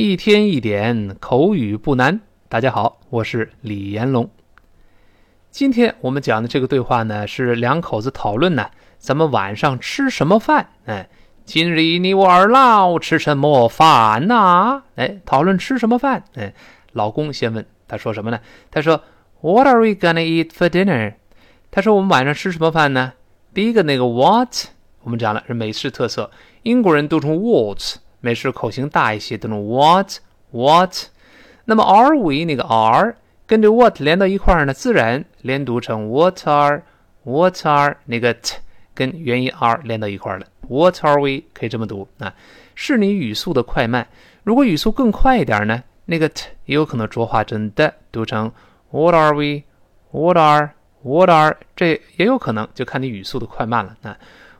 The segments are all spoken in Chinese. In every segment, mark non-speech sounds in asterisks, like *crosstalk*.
一天一点口语不难。大家好，我是李延龙。今天我们讲的这个对话呢，是两口子讨论呢，咱们晚上吃什么饭？哎，今日你我二老吃什么饭呐？哎，讨论吃什么饭？哎，老公先问，他说什么呢？他说，What are we gonna eat for dinner？他说我们晚上吃什么饭呢？第一个那个 What，我们讲了是美式特色，英国人读成 What。美式口型大一些，都用 what what。那么 are we 那个 are 跟着 what 连到一块儿呢，自然连读成 what are what are 那个 t 跟元音 r 连到一块儿了。What are we 可以这么读啊？是你语速的快慢。如果语速更快一点呢，那个 t 也有可能浊化成的，读成 What are we What are What are 这也有可能，就看你语速的快慢了啊。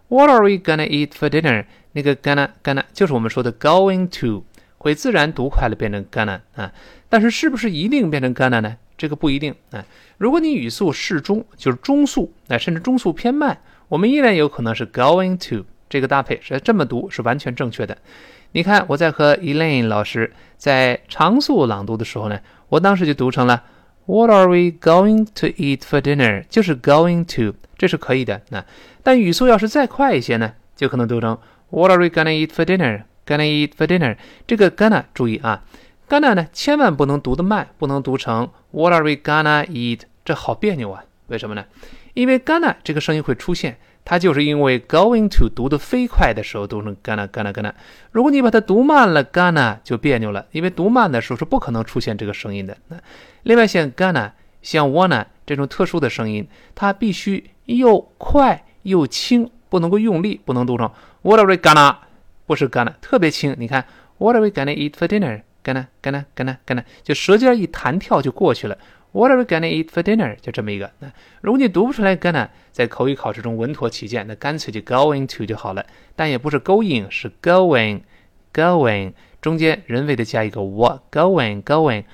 What are we gonna eat for dinner？那个 gonna gonna 就是我们说的 going to，会自然读快了变成 gonna 啊，但是是不是一定变成 gonna 呢？这个不一定啊。如果你语速适中，就是中速，哎，甚至中速偏慢，我们依然有可能是 going to 这个搭配是这么读是完全正确的。你看我在和 Elaine 老师在长速朗读的时候呢，我当时就读成了 What are we going to eat for dinner？就是 going to，这是可以的。那但语速要是再快一些呢，就可能读成。What are we gonna eat for dinner? Gonna eat for dinner？这个 gonna 注意啊，gonna 呢千万不能读得慢，不能读成 What are we gonna eat？这好别扭啊！为什么呢？因为 gonna 这个声音会出现，它就是因为 going to 读得飞快的时候读成 gonna gonna gonna。如果你把它读慢了，gonna 就别扭了，因为读慢的时候是不可能出现这个声音的。那另外像 gonna、像 wanna 这种特殊的声音，它必须又快又轻。不能够用力，不能读成 What are we gonna？不是 gonna，特别轻。你看 What are we gonna eat for dinner？gonna gonna gonna gonna，就舌尖一弹跳就过去了。What are we gonna eat for dinner？就这么一个。那如果你读不出来 gonna，在口语考试中稳妥起见，那干脆就 going to 就好了。但也不是 going，是 going going，中间人为的加一个 what going going。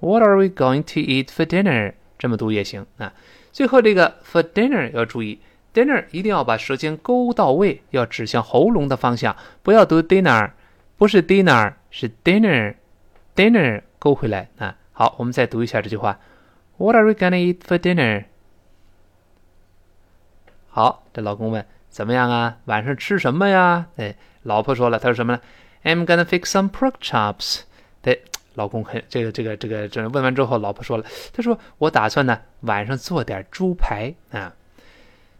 What are we going to eat for dinner？这么读也行啊。最后这个 for dinner 要注意。Dinner 一定要把舌尖勾到位，要指向喉咙的方向，不要读 dinner，不是 dinner，是 dinner，dinner 勾回来啊。好，我们再读一下这句话：What are we gonna eat for dinner？好，这老公问怎么样啊？晚上吃什么呀？哎，老婆说了，他说什么呢？I'm gonna fix some pork chops。对，老公很这个这个这个这问完之后，老婆说了，她说我打算呢晚上做点猪排啊。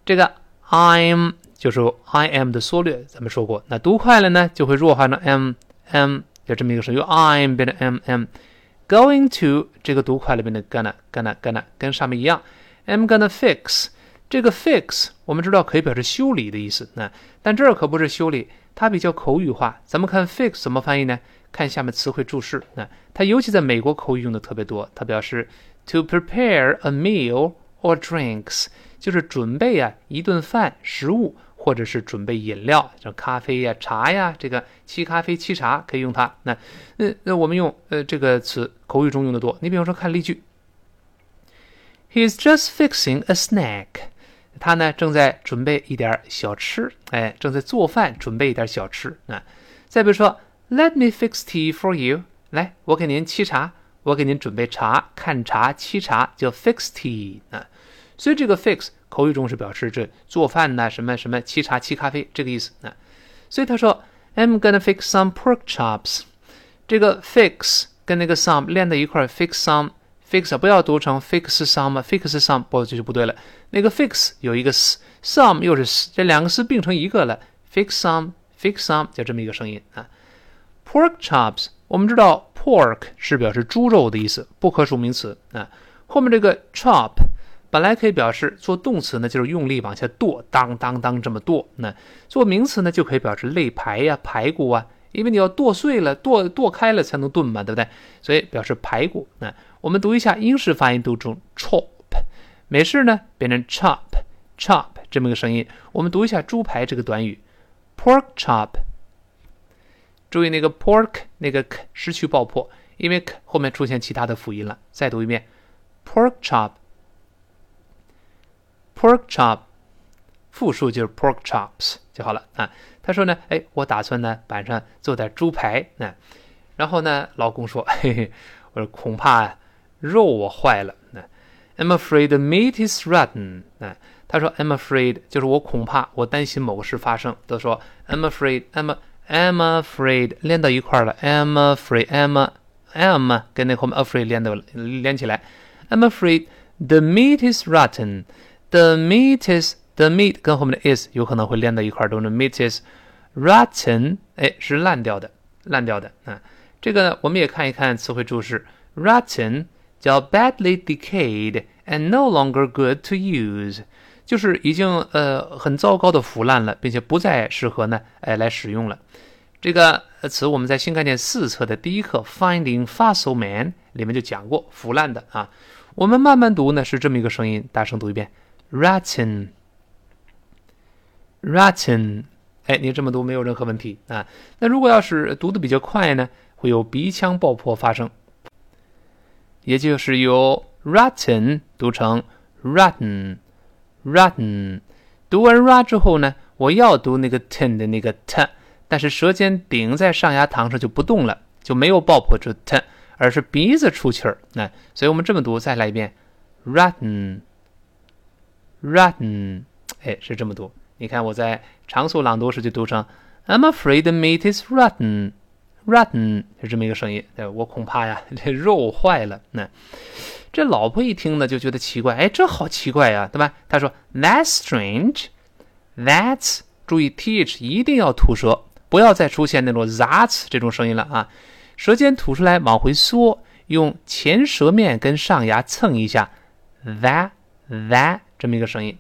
这个 I'm 就是 I am 的缩略，咱们说过。那读快了呢，就会弱化成 m m，就这么一个声，由 I'm 变成 m m。Going to 这个读快了变成 gonna gonna gonna，跟上面一样。I'm gonna fix 这个 fix 我们知道可以表示修理的意思，那但这儿可不是修理，它比较口语化。咱们看 fix 怎么翻译呢？看下面词汇注释，那它尤其在美国口语用的特别多。它表示 to prepare a meal or drinks。就是准备啊一顿饭食物，或者是准备饮料，像咖啡呀、茶呀，这个沏咖啡、沏茶可以用它。那那那我们用呃这个词口语中用的多。你比方说看例句，He's just fixing a snack。他呢正在准备一点小吃，哎，正在做饭准备一点小吃啊。再比如说，Let me fix tea for you。来，我给您沏茶，我给您准备茶，看茶、沏茶叫 fix tea 啊。所以这个 fix 口语中是表示这做饭呐，什么什么沏茶、沏咖啡这个意思啊。所以他说，I'm gonna fix some pork chops。这个 fix 跟那个 some 连在一块，fix some，fix 不要读成 fix some，fix some 不这就不对了。那个 fix 有一个 s，some 又是 s，这两个 s 并成一个了，fix some，fix some 就这么一个声音啊。pork chops 我们知道 pork 是表示猪肉的意思，不可数名词啊。后面这个 chop。本来可以表示做动词呢，就是用力往下剁，当当当这么剁。那做名词呢，就可以表示肋排呀、排骨啊，因为你要剁碎了、剁剁开了才能炖嘛，对不对？所以表示排骨。那我们读一下英式发音，读成 chop，美式呢变成 chop，chop 这么个声音。我们读一下猪排这个短语，pork chop。注意那个 pork 那个 k 失去爆破，因为 k 后面出现其他的辅音了。再读一遍，pork chop。Pork chop，复数就是 pork chops 就好了啊。他说呢，哎，我打算呢晚上做点猪排啊。然后呢，老公说：“嘿嘿，我说恐怕肉我坏了。”那 I'm afraid the meat is rotten。啊，他说 I'm afraid 就是我恐怕，我担心某个事发生。都说 I'm afraid，I'm I'm afraid 连到一块了。I'm afraid，I'm I'm 跟那后面 afraid 连到连起来。I'm afraid the meat is rotten。The meat is the meat 跟后面的 is 有可能会连到一块儿，都是 meat is rotten。哎，是烂掉的，烂掉的啊。这个呢，我们也看一看词汇注释，rotten 叫 badly decayed and no longer good to use，就是已经呃很糟糕的腐烂了，并且不再适合呢哎来使用了。这个词我们在新概念四册的第一课 Finding Fossil Man 里面就讲过腐烂的啊。我们慢慢读呢是这么一个声音，大声读一遍，rotten，rotten，哎，你这么读没有任何问题啊。那如果要是读的比较快呢？会有鼻腔爆破发生，也就是由 rotten 读成 rotten，rotten。读完 r 之后呢，我要读那个 ten 的那个 t，但是舌尖顶在上牙膛上就不动了，就没有爆破出 t，而是鼻子出气儿。那所以我们这么读，再来一遍 rotten Rotten，。哎，是这么读。你看我在长速朗读时就读成 I'm afraid the meat is rotten。rotten 是这么一个声音，对我恐怕呀，这肉坏了。那这老婆一听呢，就觉得奇怪，哎，这好奇怪呀，对吧？他说 That's strange. That's 注意 th 一定要吐舌，不要再出现那种 that 这种声音了啊。舌尖吐出来，往回缩，用前舌面跟上牙蹭一下，that that 这么一个声音。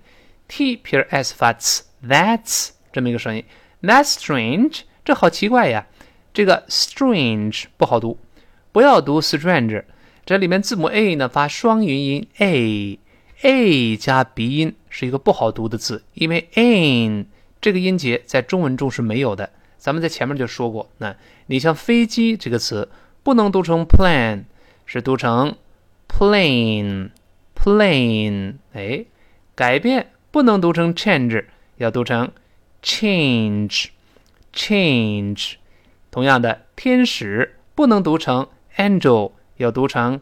t 撇 s 发 ts，that's 这么一个声音。That's strange，这好奇怪呀。这个 strange 不好读，不要读 strange。这里面字母 a 呢发双元音 a，a 加鼻音是一个不好读的字，因为 an 这个音节在中文中是没有的。咱们在前面就说过，那你像飞机这个词不能读成 plane，是读成 plane，plane。哎，改变不能读成 change，要读成 change，change。同样的，天使不能读成 angel，要读成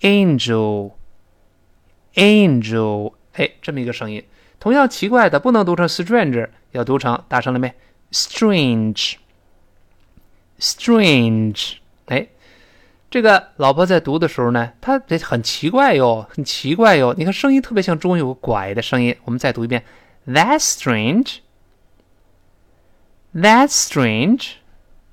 angel，angel，哎，这么一个声音。同样奇怪的，不能读成 strange，要读成大声了没？strange，strange，哎，这个老婆在读的时候呢，她这很奇怪哟，很奇怪哟。你看声音特别像中文有个拐的声音。我们再读一遍，That's strange，That's strange。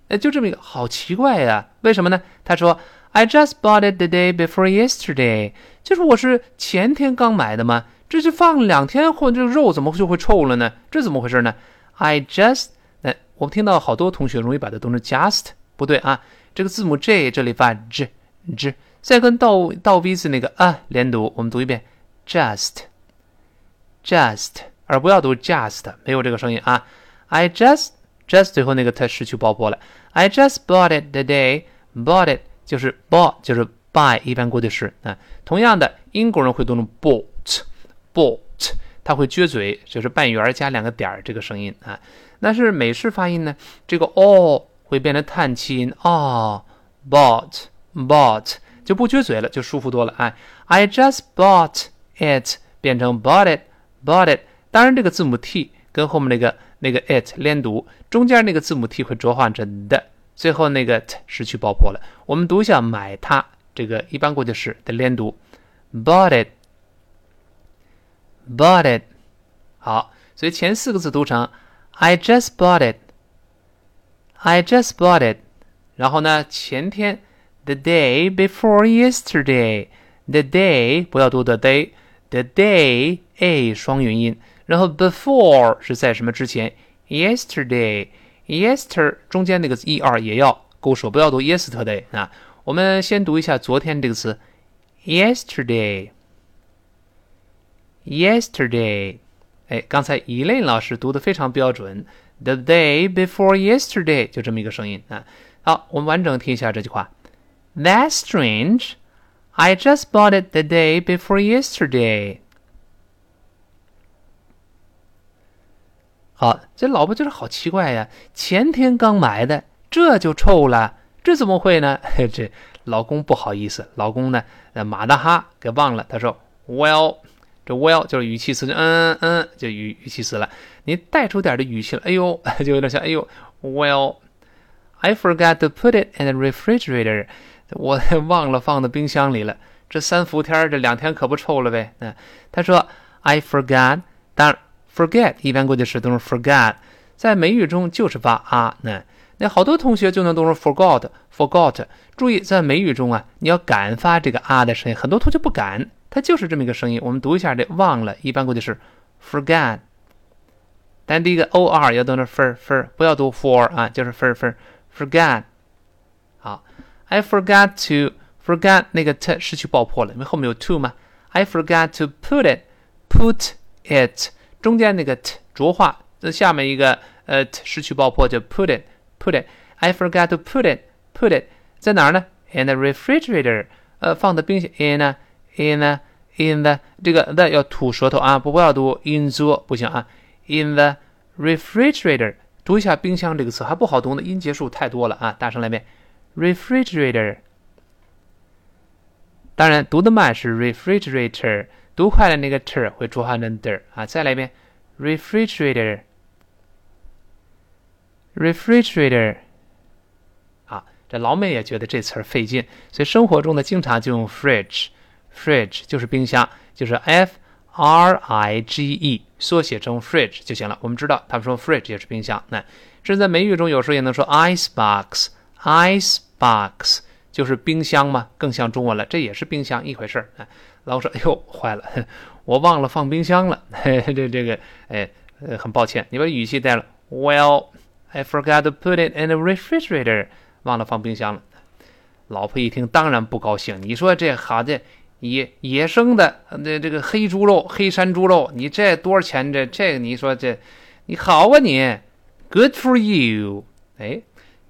哎，就这么一个，好奇怪呀！为什么呢？他说：“I just bought it the day before yesterday。”就是我是前天刚买的嘛，这就放两天后，这个肉怎么就会臭了呢？这怎么回事呢？I just…… 哎，我们听到好多同学容易把它读成 just，不对啊！这个字母 j 这里发 j j，再跟倒倒 v 字那个啊连读，我们读一遍 just just，而不要读 just，没有这个声音啊！I just just 最后那个它失去爆破了。I just bought it the day bought it 就是 bought 就是 buy 一般过去式啊。同样的，英国人会读成 bought bought，他会撅嘴，就是半圆加两个点儿这个声音啊。那是美式发音呢，这个 all 会变成叹气音啊，bought bought 就不撅嘴了，就舒服多了啊。I just bought it 变成 bought it bought it，当然这个字母 t 跟后面那个。那个 it 连读，中间那个字母 t 会浊化成的，最后那个 t 失去爆破了。我们读一下买它这个一般过去式的连读，bought it，bought it。好，所以前四个字读成 I just bought it I just bought it。然后呢，前天 the day before yesterday，the day 不要读 the day，the day a 双元音。然后 before 是在什么之前？yesterday，yester 中间那个 er 也要勾手，不要读 yesterday 啊。我们先读一下昨天这个词，yesterday，yesterday。哎，刚才 Elaine 老师读的非常标准，the day before yesterday 就这么一个声音啊。好，我们完整听一下这句话：That's strange. I just bought it the day before yesterday. 好，这老婆就是好奇怪呀，前天刚买的，这就臭了，这怎么会呢？这老公不好意思，老公呢，马大哈给忘了。他说，Well，这 Well 就是语气词，就嗯嗯，就语语气词了。你带出点的语气了，哎呦，*laughs* 就有点像，哎呦，Well，I forgot to put it in the refrigerator，我 *laughs* 忘了放到冰箱里了。这三伏天，这两天可不臭了呗。嗯，他说，I forgot，当然 forget 一般过去时都是 forgot，在美语中就是发啊。那那好多同学就能读成 forgot，forgot。注意，在美语中啊，你要敢发这个啊的声音，很多同学不敢，它就是这么一个声音。我们读一下这忘了，一般过去是 forget，但第一个 o r 要读成 for for，不要读 for 啊，就是 for for forget。好，I forgot to。forgot 那个 t 失去爆破了，因为后面有 to 嘛。I forgot to put it, put it 中间那个 t 浊化，这下面一个呃 t 失去爆破就 put it, put it. I forgot to put it, put it 在哪儿呢？In the refrigerator，呃，放在冰箱 in a, in a, in the 这个 the 要吐舌头啊，不不要读 in the 不行啊。In the refrigerator，读一下冰箱这个词还不好读呢，音节数太多了啊，大声来遍，refrigerator。当然，读的慢是 refrigerator，读快了那个 t 会浊化成 d 啊。再来一遍，refrigerator，refrigerator。啊，这老美也觉得这词儿费劲，所以生活中呢，经常就用 Fridge 就是冰箱，就是 f r i g e，缩写成 fridge 就行了。我们知道，他们说 fridge 也是冰箱。那这在美语中有时候也能说 ice box，ice box。就是冰箱嘛，更像中文了，这也是冰箱一回事儿。哎，老说，哎呦，坏了，我忘了放冰箱了。*laughs* 这这个，哎，呃，很抱歉，你把语气带了。Well, I forgot to put it in the refrigerator，忘了放冰箱了。老婆一听，当然不高兴。你说这好的野野生的那这个黑猪肉，黑山猪肉，你这多少钱？这这个你说这你好啊你，Good for you。哎。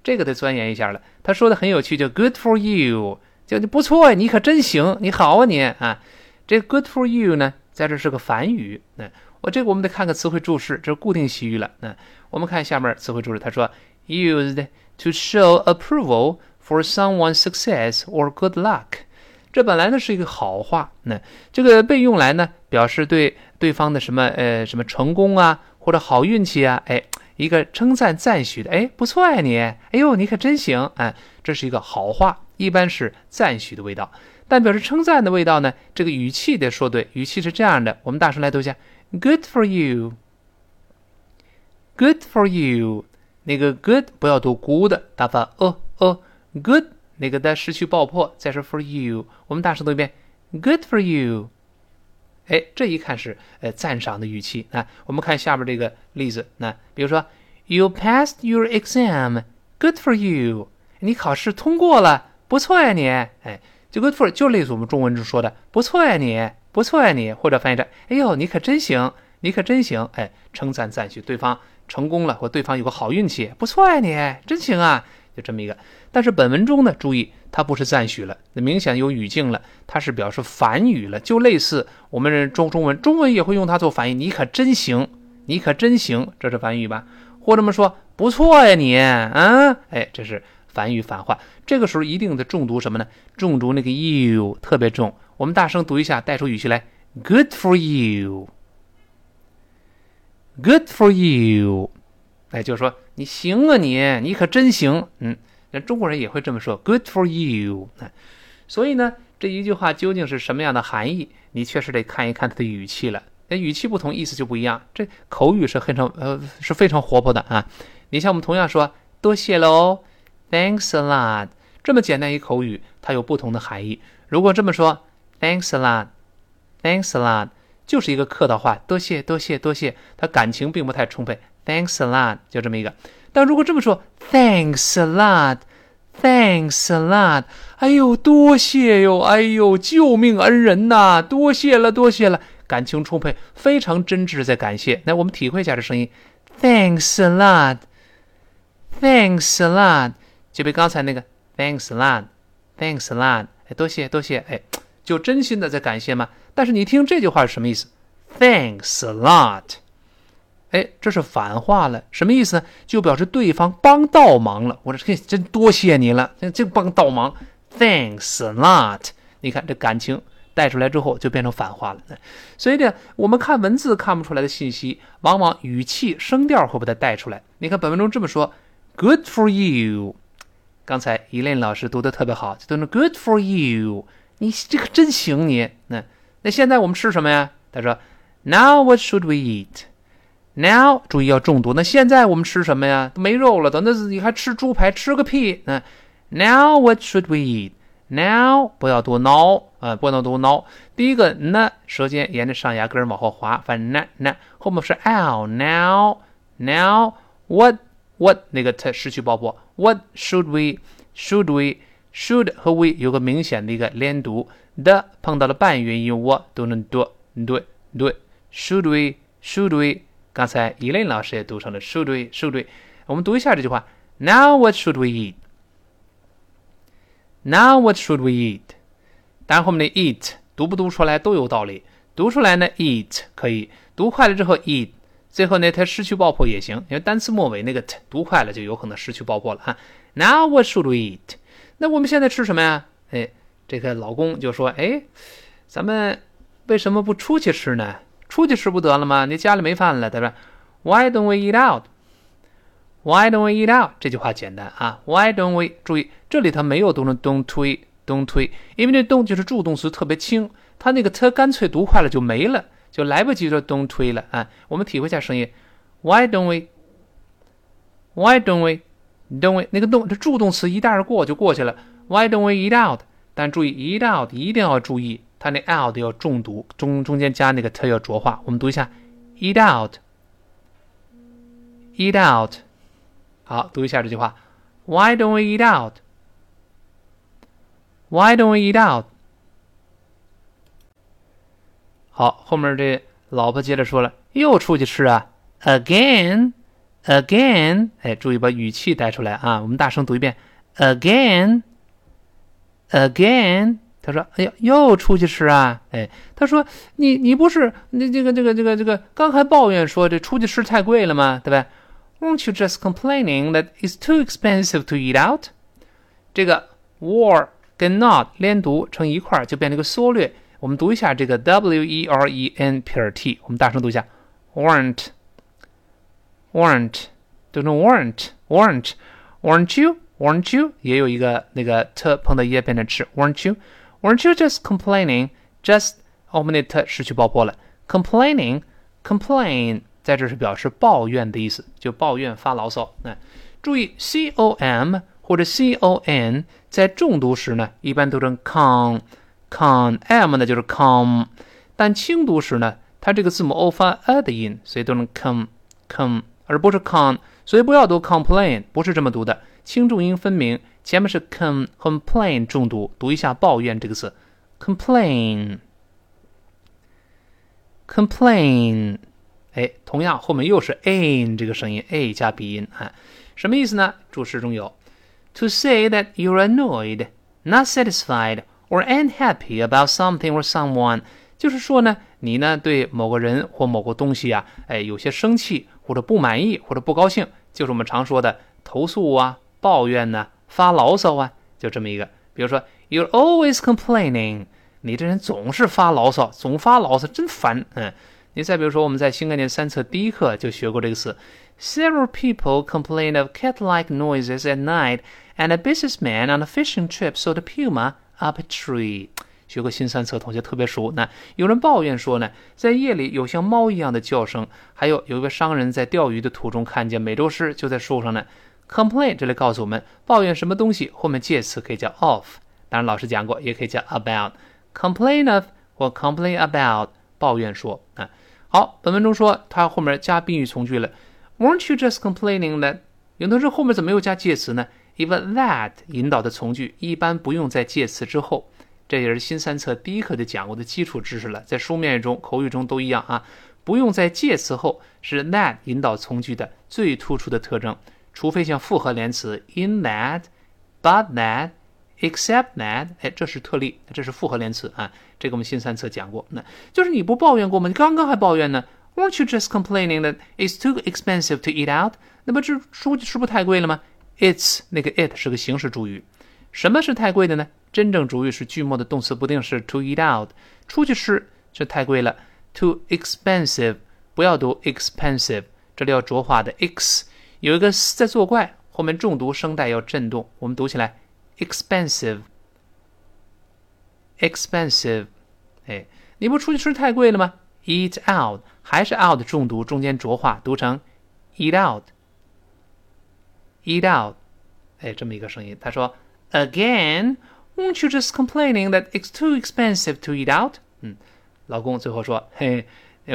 这个得钻研一下了。他说的很有趣，叫 “good for you”，叫你不错呀，你可真行，你好啊你啊。这 “good for you” 呢，在这是个反语。那我这个我们得看个词汇注释，这是固定习语了。那我们看下面词汇注释，他说 “used to show approval for someone's success or good luck”。这本来呢是一个好话，那这个被用来呢表示对对方的什么呃什么成功啊或者好运气啊，哎。一个称赞赞许的，哎，不错呀你，哎呦，你可真行，哎，这是一个好话，一般是赞许的味道，但表示称赞的味道呢，这个语气得说对，语气是这样的，我们大声来读一下，Good for you，Good for you，那个 good 不要读 good，打发呃呃，good 那个的失去爆破，再说 for you，我们大声读一遍，Good for you。哎，这一看是呃赞赏的语气啊。我们看下边这个例子，那比如说，You passed your exam, good for you。你考试通过了，不错呀你。哎，就 good for 就类似我们中文中说的不错呀你，不错呀你，或者翻译成哎呦你可真行，你可真行。哎，称赞赞许对方成功了，或对方有个好运气，不错呀你，真行啊。就这么一个，但是本文中呢，注意它不是赞许了，那明显有语境了，它是表示反语了，就类似我们中中文，中文也会用它做反义，你可真行，你可真行，这是反语吧？或者么说不错呀你，啊，哎，这是反语反话，这个时候一定得重读什么呢？重读那个 you 特别重，我们大声读一下，带出语气来，Good for you，Good for you。哎，就是说你行啊，你你可真行，嗯，那中国人也会这么说，Good for you。所以呢，这一句话究竟是什么样的含义，你确实得看一看它的语气了。那语气不同，意思就不一样。这口语是非常呃是非常活泼的啊。你像我们同样说多谢喽，Thanks a lot，这么简单一口语，它有不同的含义。如果这么说，Thanks a lot，Thanks a lot，就是一个客套话，多谢多谢多谢，他感情并不太充沛。Thanks a lot，就这么一个。但如果这么说，Thanks a lot，Thanks a lot，哎呦，多谢哟，哎呦，救命恩人呐，多谢了，多谢了，感情充沛，非常真挚在感谢。来，我们体会一下这声音，Thanks a lot，Thanks a lot，就比刚才那个 Thanks a lot，Thanks a lot，哎，多谢多谢，哎，就真心的在感谢吗？但是你听这句话是什么意思？Thanks a lot。哎，这是反话了，什么意思呢？就表示对方帮倒忙了。我说嘿，真多谢你了，这这帮倒忙，Thanks a lot。你看这感情带出来之后，就变成反话了。所以呢，我们看文字看不出来的信息，往往语气声调会把它带出来。你看本文中这么说：Good for you。刚才伊琳老师读的特别好，就读成 Good for you。你这个真行，你那那现在我们吃什么呀？他说：Now what should we eat？Now，注意要重读。那现在我们吃什么呀？没肉了，等那你还吃猪排？吃个屁！嗯，Now what should we eat？Now 不要读 now 啊，不能读 now。第一个 n 舌尖沿着上牙根往后滑，反正 n n 后面是 l。Now，now what what 那个它失去爆破。What should we？Should we？Should 和 we 有个明显的一个连读的，碰到了半元音，我都能读对对。Should we？Should we？刚才伊琳老师也读成了 should we should we，我们读一下这句话。Now what should we eat? Now what should we eat? 当然后面的 eat 读不读出来都有道理。读出来呢，eat 可以；读快了之后，eat。最后呢，它失去爆破也行，因为单词末尾那个 t 读快了就有可能失去爆破了哈。Now what should we eat? 那我们现在吃什么呀？哎，这个老公就说：“哎，咱们为什么不出去吃呢？”出去吃不得了吗？你家里没饭了，对吧？Why don't we eat out? Why don't we eat out? 这句话简单啊。Why don't we? 注意，这里它没有读成 don't 推 don't 推，因为这 don't 就是助动词特别轻，它那个 t 干脆读快了就没了，就来不及说 don't 推了啊。我们体会一下声音，Why don't we? Why don't we? Don't we? 那个动这助动词一带而过就过去了。Why don't we eat out? 但注意 eat out 一定要注意。它那 out 要重读，中中间加那个 t 要浊化。我们读一下，eat out，eat out。好，读一下这句话，Why don't we eat out？Why don't we eat out？好，后面这老婆接着说了，又出去吃啊，again，again。哎，注意把语气带出来啊，我们大声读一遍，again，again。他说：“哎呀，又出去吃啊？哎，他说你你不是那这个这个这个这个刚还抱怨说这出去吃太贵了吗？对吧？Won't you just complaining that it's too expensive to eat out？这个 were 跟 not 连读成一块儿就变成一个缩略。我们读一下这个 w e r e n 撇 t，我们大声读一下，weren't，weren't，读成 weren't，weren't，weren't you？weren't you？也有一个那个 t 碰到 e 变成 t，weren't you just complaining? Just 我们那 t 失去爆破了。Complaining, complain 在这是表示抱怨的意思，就抱怨发牢骚。那注意 c o m 或者 c o n 在重读时呢，一般读成 con con m 呢就是 com，但轻读时呢，它这个字母 o 发 a 的音，所以读成 com com，而不是 con，所以不要读 complain，不是这么读的，轻重音分明。前面是 com complain 重读，读一下抱怨这个词，complain complain，哎，同样后面又是 a 这个声音，a 加鼻音啊，什么意思呢？注释中有，to say that you're annoyed, not satisfied or unhappy about something or someone，就是说呢，你呢对某个人或某个东西啊，哎，有些生气或者不满意或者不高兴，就是我们常说的投诉啊、抱怨呢。发牢骚啊，就这么一个。比如说，You're always complaining，你这人总是发牢骚，总发牢骚，真烦。嗯，你再比如说，我们在新概念三册第一课就学过这个词。Several people complain of cat-like noises at night, and a businessman on a fishing trip saw the puma up a tree。学过新三册同学特别熟。那有人抱怨说呢，在夜里有像猫一样的叫声，还有有一位商人在钓鱼的途中看见美洲狮就在树上呢。Complain 这里告诉我们，抱怨什么东西后面介词可以叫 of，当然老师讲过，也可以叫 about。Complain of 或 complain about，抱怨说啊。好，本文中说它后面加宾语从句了。Weren't you just complaining that？有同学后面怎么又加介词呢？因为 that 引导的从句一般不用在介词之后，这也是新三册第一课就讲过的基础知识了，在书面语中、口语中都一样啊，不用在介词后是 that 引导从句的最突出的特征。除非像复合连词 in that, but that, except that，哎，这是特例，这是复合连词啊。这个我们新三册讲过，那就是你不抱怨过吗？你刚刚还抱怨呢。Weren't you just complaining that it's too expensive to eat out？那不这出去是不是太贵了吗？It's 那个 it 是个形式主语。什么是太贵的呢？真正主语是句末的动词不定式 to eat out。出去吃就太贵了。Too expensive，不要读 expensive，这里要浊化的 x 有一个在作怪，后面重读声带要震动。我们读起来 expensive，expensive。哎，你不出去吃太贵了吗？Eat out 还是 out 重读，中间浊化，读成 eat out，eat out。哎，这么一个声音。他说，Again。Won't you just complaining that it's too expensive to eat out？嗯，老公最后说：“嘿，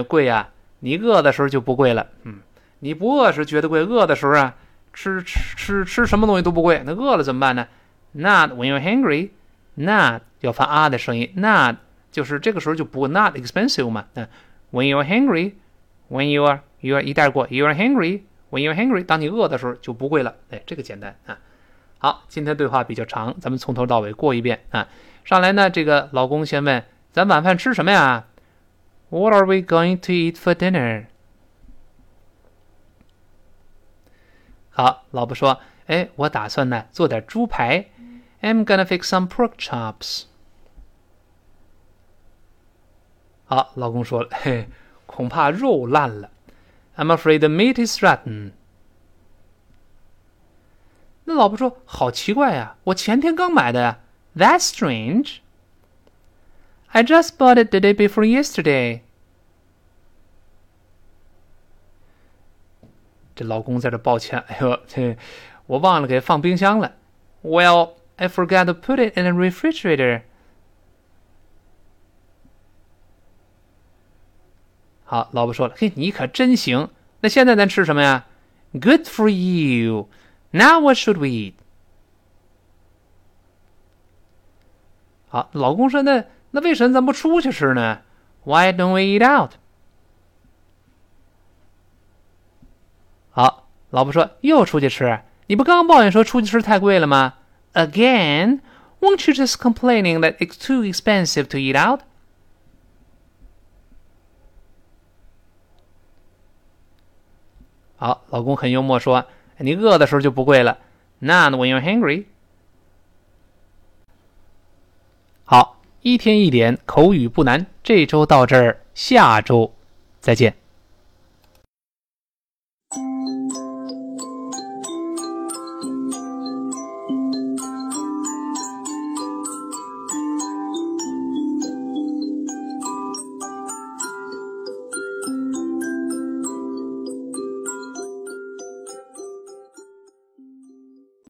贵呀，你饿的时候就不贵了。嗯，你不饿时觉得贵，饿的时候啊，吃吃吃吃什么东西都不贵。那饿了怎么办呢？Not when you're hungry。Not 要发啊的声音。Not 就是这个时候就不 not expensive 嘛。嗯，When you're hungry，when you are you are 一带过，you are hungry，when you're hungry，当你饿的时候就不贵了。哎，这个简单啊。”好，今天对话比较长，咱们从头到尾过一遍啊。上来呢，这个老公先问：“咱晚饭吃什么呀？”What are we going to eat for dinner？好，老婆说：“哎，我打算呢做点猪排。”I'm gonna fix some pork chops。好，老公说了：“嘿，恐怕肉烂了。”I'm *laughs* afraid the meat is rotten。那老婆说：“好奇怪呀，我前天刚买的呀。”That's strange. I just bought it the day before yesterday. 这老公在这抱歉，哎呦，这我忘了给放冰箱了。Well, I forgot to put it in the refrigerator. 好，老婆说了：“嘿，你可真行。那现在咱吃什么呀？”Good for you. Now what should we eat？好，老公说：“那那为什么咱不出去吃呢？Why don't we eat out？” 老婆说：“又出去吃？你不刚抱怨说出去吃太贵了吗？”Again, won't you just complaining that it's too expensive to eat out？好，老公很幽默说。你饿的时候就不贵了。Not when you're hungry。好，一天一点口语不难。这周到这儿，下周再见。